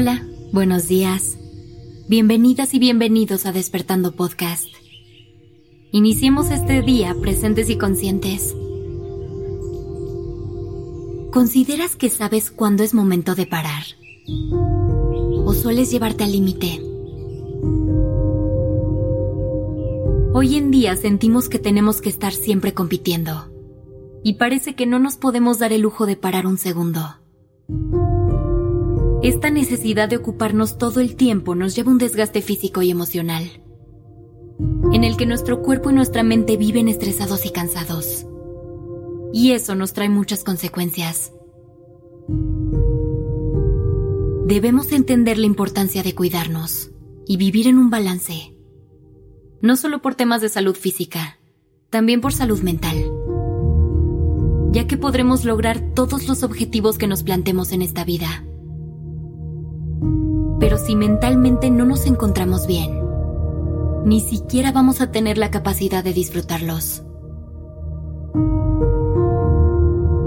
Hola, buenos días. Bienvenidas y bienvenidos a Despertando Podcast. Iniciemos este día presentes y conscientes. ¿Consideras que sabes cuándo es momento de parar? ¿O sueles llevarte al límite? Hoy en día sentimos que tenemos que estar siempre compitiendo y parece que no nos podemos dar el lujo de parar un segundo. Esta necesidad de ocuparnos todo el tiempo nos lleva a un desgaste físico y emocional, en el que nuestro cuerpo y nuestra mente viven estresados y cansados. Y eso nos trae muchas consecuencias. Debemos entender la importancia de cuidarnos y vivir en un balance, no solo por temas de salud física, también por salud mental, ya que podremos lograr todos los objetivos que nos plantemos en esta vida pero si mentalmente no nos encontramos bien, ni siquiera vamos a tener la capacidad de disfrutarlos.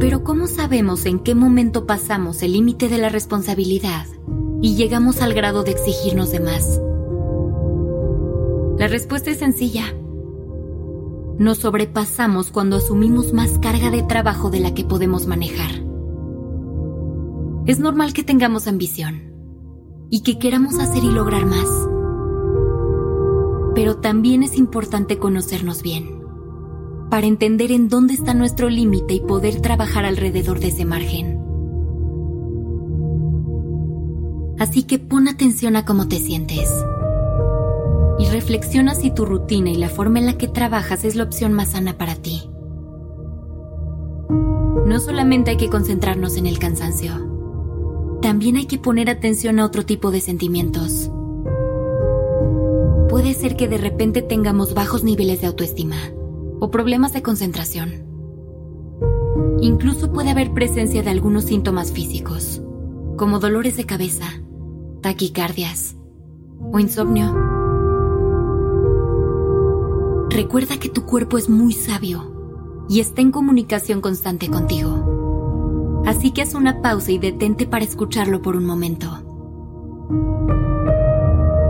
Pero ¿cómo sabemos en qué momento pasamos el límite de la responsabilidad y llegamos al grado de exigirnos de más? La respuesta es sencilla. Nos sobrepasamos cuando asumimos más carga de trabajo de la que podemos manejar. Es normal que tengamos ambición y que queramos hacer y lograr más. Pero también es importante conocernos bien, para entender en dónde está nuestro límite y poder trabajar alrededor de ese margen. Así que pon atención a cómo te sientes. Y reflexiona si tu rutina y la forma en la que trabajas es la opción más sana para ti. No solamente hay que concentrarnos en el cansancio también hay que poner atención a otro tipo de sentimientos. Puede ser que de repente tengamos bajos niveles de autoestima o problemas de concentración. Incluso puede haber presencia de algunos síntomas físicos, como dolores de cabeza, taquicardias o insomnio. Recuerda que tu cuerpo es muy sabio y está en comunicación constante contigo así que haz una pausa y detente para escucharlo por un momento.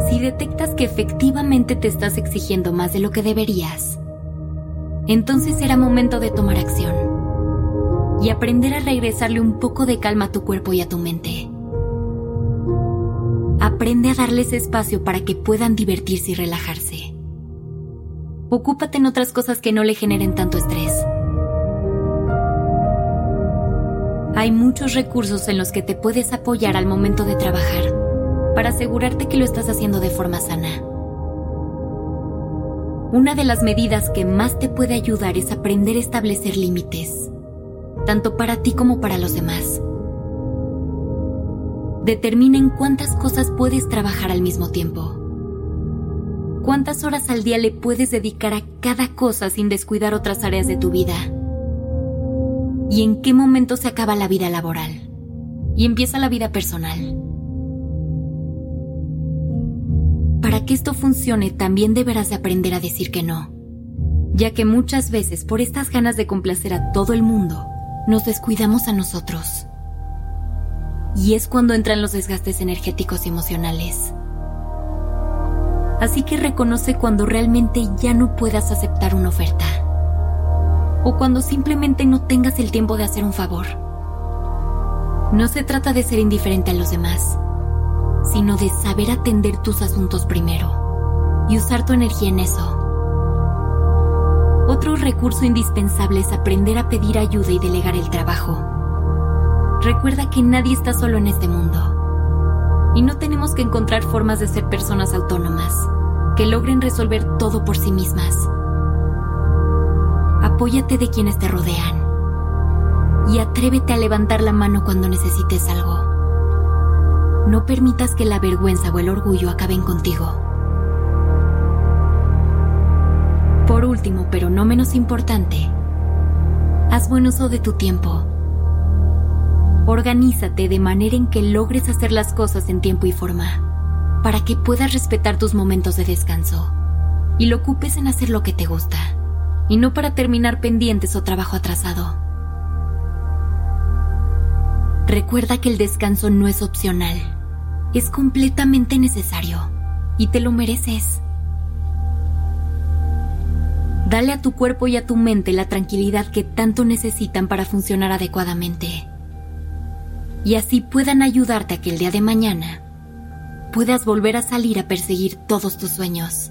Si detectas que efectivamente te estás exigiendo más de lo que deberías, entonces será momento de tomar acción y aprender a regresarle un poco de calma a tu cuerpo y a tu mente. Aprende a darles espacio para que puedan divertirse y relajarse. Ocúpate en otras cosas que no le generen tanto estrés hay muchos recursos en los que te puedes apoyar al momento de trabajar para asegurarte que lo estás haciendo de forma sana. Una de las medidas que más te puede ayudar es aprender a establecer límites, tanto para ti como para los demás. Determinen cuántas cosas puedes trabajar al mismo tiempo. ¿Cuántas horas al día le puedes dedicar a cada cosa sin descuidar otras áreas de tu vida? Y en qué momento se acaba la vida laboral y empieza la vida personal. Para que esto funcione también deberás de aprender a decir que no, ya que muchas veces por estas ganas de complacer a todo el mundo, nos descuidamos a nosotros. Y es cuando entran los desgastes energéticos y emocionales. Así que reconoce cuando realmente ya no puedas aceptar una oferta o cuando simplemente no tengas el tiempo de hacer un favor. No se trata de ser indiferente a los demás, sino de saber atender tus asuntos primero y usar tu energía en eso. Otro recurso indispensable es aprender a pedir ayuda y delegar el trabajo. Recuerda que nadie está solo en este mundo y no tenemos que encontrar formas de ser personas autónomas que logren resolver todo por sí mismas apóyate de quienes te rodean y atrévete a levantar la mano cuando necesites algo. No permitas que la vergüenza o el orgullo acaben contigo. Por último, pero no menos importante, haz buen uso de tu tiempo. Organízate de manera en que logres hacer las cosas en tiempo y forma, para que puedas respetar tus momentos de descanso y lo ocupes en hacer lo que te gusta y no para terminar pendientes o trabajo atrasado. Recuerda que el descanso no es opcional es completamente necesario y te lo mereces. Dale a tu cuerpo y a tu mente la tranquilidad que tanto necesitan para funcionar adecuadamente. Y así puedan ayudarte a que el día de mañana puedas volver a salir a perseguir todos tus sueños.